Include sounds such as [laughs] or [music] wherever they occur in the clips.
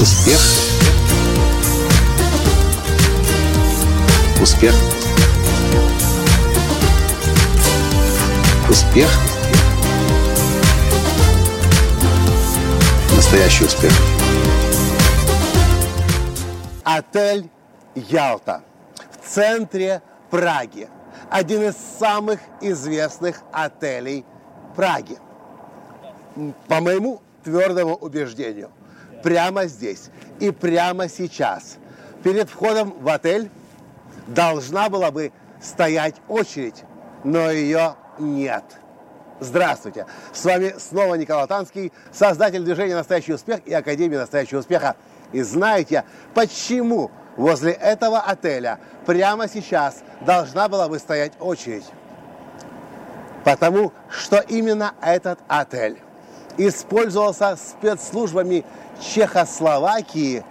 Успех. Успех. Успех. Настоящий успех. Отель Ялта в центре Праги. Один из самых известных отелей Праги. По моему твердому убеждению, прямо здесь и прямо сейчас, перед входом в отель, должна была бы стоять очередь, но ее нет. Здравствуйте! С вами снова Николай Танский, создатель движения «Настоящий успех» и Академии «Настоящего успеха». И знаете, почему возле этого отеля прямо сейчас должна была бы стоять очередь? Потому что именно этот отель использовался спецслужбами Чехословакии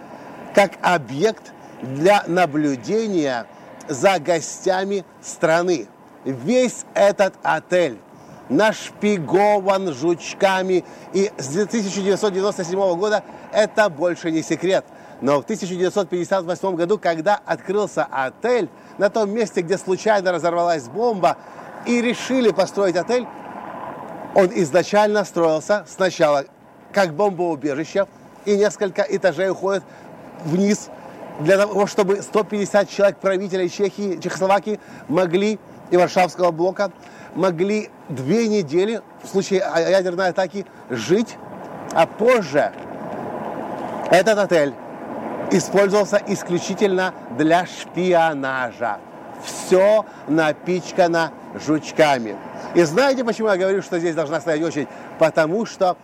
как объект для наблюдения за гостями страны. Весь этот отель нашпигован жучками, и с 1997 года это больше не секрет. Но в 1958 году, когда открылся отель, на том месте, где случайно разорвалась бомба, и решили построить отель, он изначально строился сначала как бомбоубежище, и несколько этажей уходит вниз для того, чтобы 150 человек правителей Чехии, Чехословакии могли и Варшавского блока могли две недели в случае ядерной атаки жить, а позже этот отель использовался исключительно для шпионажа. Все напичкано жучками. И знаете, почему я говорю, что здесь должна стоять очередь? Потому что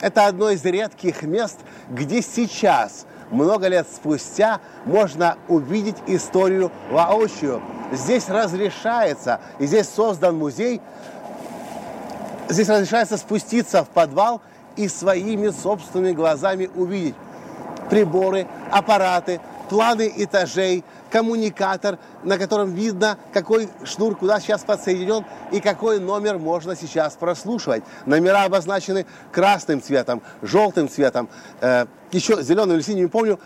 это одно из редких мест, где сейчас, много лет спустя, можно увидеть историю воочию. Здесь разрешается, и здесь создан музей, здесь разрешается спуститься в подвал и своими собственными глазами увидеть приборы, аппараты, планы этажей, коммуникатор, на котором видно, какой шнур куда сейчас подсоединен и какой номер можно сейчас прослушивать. Номера обозначены красным цветом, желтым цветом, э, еще зеленым или синим, не помню.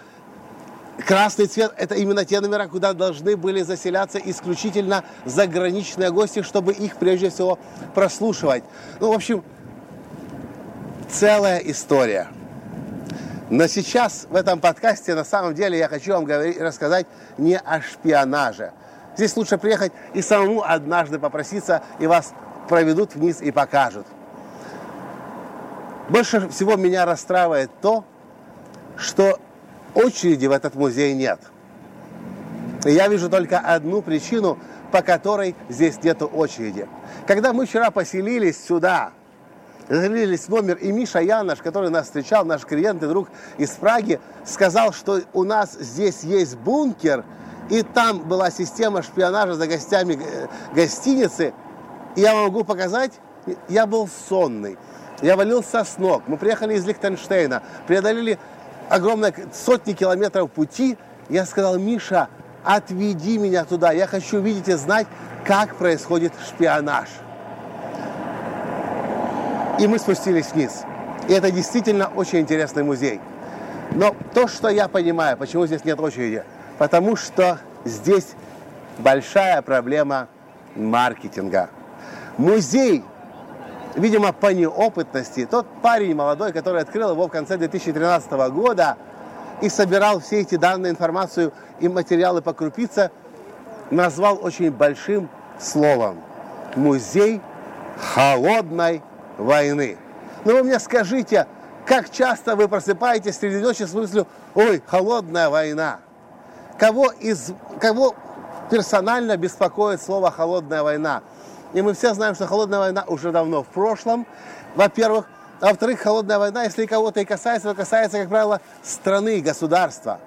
Красный цвет – это именно те номера, куда должны были заселяться исключительно заграничные гости, чтобы их прежде всего прослушивать. Ну, в общем, целая история – но сейчас в этом подкасте на самом деле я хочу вам говорить, рассказать не о шпионаже. Здесь лучше приехать и самому однажды попроситься, и вас проведут вниз и покажут. Больше всего меня расстраивает то, что очереди в этот музей нет. Я вижу только одну причину, по которой здесь нет очереди. Когда мы вчера поселились сюда, залились номер, и Миша Янош, который нас встречал, наш клиент и друг из Праги, сказал, что у нас здесь есть бункер, и там была система шпионажа за гостями э, гостиницы. И я вам могу показать, я был сонный, я валился с ног. Мы приехали из Лихтенштейна, преодолели огромное сотни километров пути. Я сказал, Миша, отведи меня туда, я хочу видеть и знать, как происходит шпионаж. И мы спустились вниз. И это действительно очень интересный музей. Но то, что я понимаю, почему здесь нет очереди, потому что здесь большая проблема маркетинга. Музей, видимо, по неопытности, тот парень молодой, который открыл его в конце 2013 года и собирал все эти данные, информацию и материалы по крупице, назвал очень большим словом. Музей холодной войны. Но вы мне скажите, как часто вы просыпаетесь среди ночи с мыслью, ой, холодная война. Кого, из, кого персонально беспокоит слово холодная война? И мы все знаем, что холодная война уже давно в прошлом, во-первых. А во-вторых, холодная война, если кого-то и касается, то касается, как правило, страны, государства.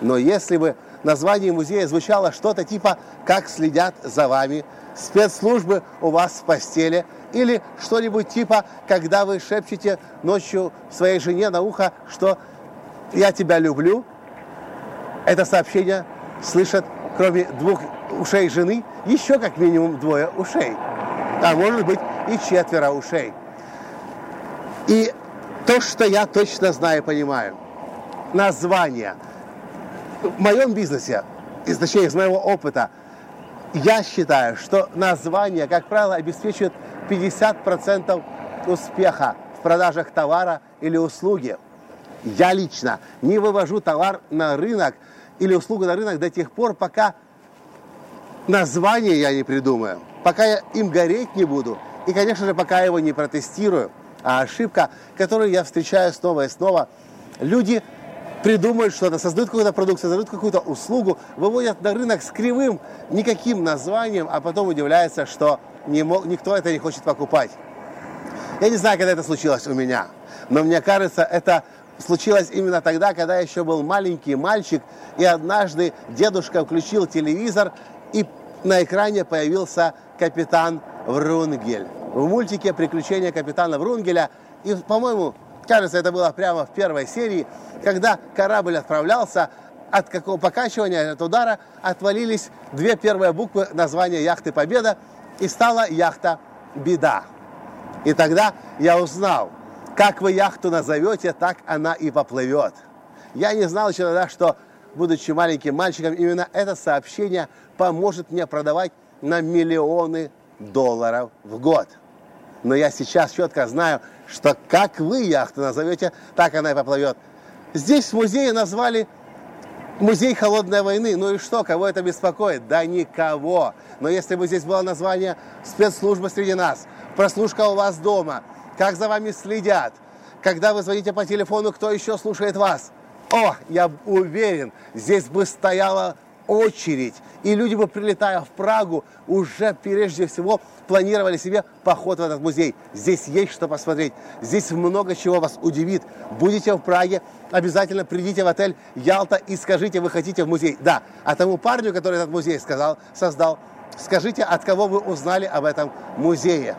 Но если бы название музея звучало что-то типа «Как следят за вами», спецслужбы у вас в постели – или что-нибудь типа, когда вы шепчете ночью своей жене на ухо, что «я тебя люблю», это сообщение слышат, кроме двух ушей жены, еще как минимум двое ушей. А может быть и четверо ушей. И то, что я точно знаю и понимаю, название. В моем бизнесе, из, точнее, из моего опыта, я считаю, что название, как правило, обеспечивает 50% успеха в продажах товара или услуги. Я лично не вывожу товар на рынок или услугу на рынок до тех пор, пока название я не придумаю, пока я им гореть не буду, и, конечно же, пока я его не протестирую. А ошибка, которую я встречаю снова и снова, люди придумают что-то, создают какую-то продукцию, создают какую-то услугу, выводят на рынок с кривым, никаким названием, а потом удивляются, что не мог, никто это не хочет покупать. Я не знаю, когда это случилось у меня, но мне кажется, это случилось именно тогда, когда я еще был маленький мальчик, и однажды дедушка включил телевизор, и на экране появился капитан Врунгель. В мультике «Приключения капитана Врунгеля», и, по-моему, кажется, это было прямо в первой серии, когда корабль отправлялся, от какого покачивания, от удара отвалились две первые буквы названия яхты «Победа», и стала яхта «Беда». И тогда я узнал, как вы яхту назовете, так она и поплывет. Я не знал еще тогда, что, будучи маленьким мальчиком, именно это сообщение поможет мне продавать на миллионы долларов в год. Но я сейчас четко знаю, что как вы яхту назовете, так она и поплывет. Здесь в музее назвали музей холодной войны. Ну и что, кого это беспокоит? Да никого. Но если бы здесь было название спецслужбы среди нас, прослушка у вас дома, как за вами следят, когда вы звоните по телефону, кто еще слушает вас. О, я уверен, здесь бы стояла очередь. И люди бы, прилетая в Прагу, уже прежде всего планировали себе поход в этот музей. Здесь есть что посмотреть. Здесь много чего вас удивит. Будете в Праге, обязательно придите в отель Ялта и скажите, вы хотите в музей. Да, а тому парню, который этот музей сказал, создал, скажите, от кого вы узнали об этом музее.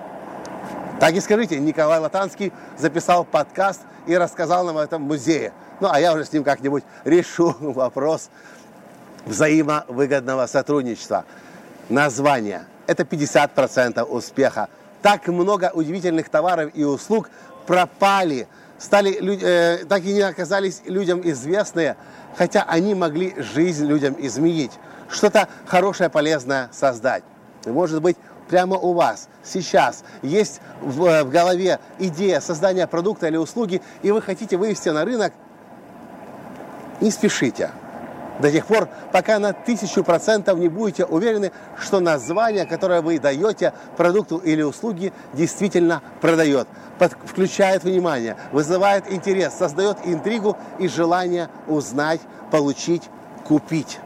Так и скажите, Николай Латанский записал подкаст и рассказал нам об этом музее. Ну, а я уже с ним как-нибудь решу [laughs] вопрос взаимовыгодного сотрудничества. Название – это 50% успеха. Так много удивительных товаров и услуг пропали, стали, э, так и не оказались людям известные, хотя они могли жизнь людям изменить, что-то хорошее, полезное создать. И, может быть, прямо у вас сейчас есть в, э, в голове идея создания продукта или услуги, и вы хотите вывести на рынок, не спешите до тех пор, пока на тысячу процентов не будете уверены, что название, которое вы даете продукту или услуге, действительно продает, под, включает внимание, вызывает интерес, создает интригу и желание узнать, получить, купить.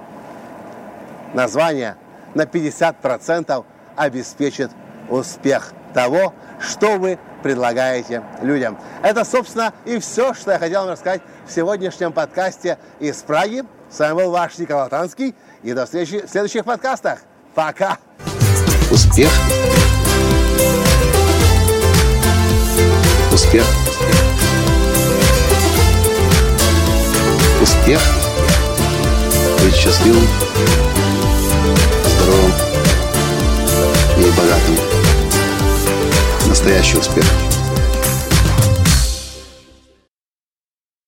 Название на 50% обеспечит успех того, что вы предлагаете людям. Это, собственно, и все, что я хотел вам рассказать в сегодняшнем подкасте из Праги. С вами был ваш Николай Танский. И до встречи в следующих подкастах. Пока! Успех! Успех! Успех! Быть счастливым, здоровым и богатым. Настоящий успех!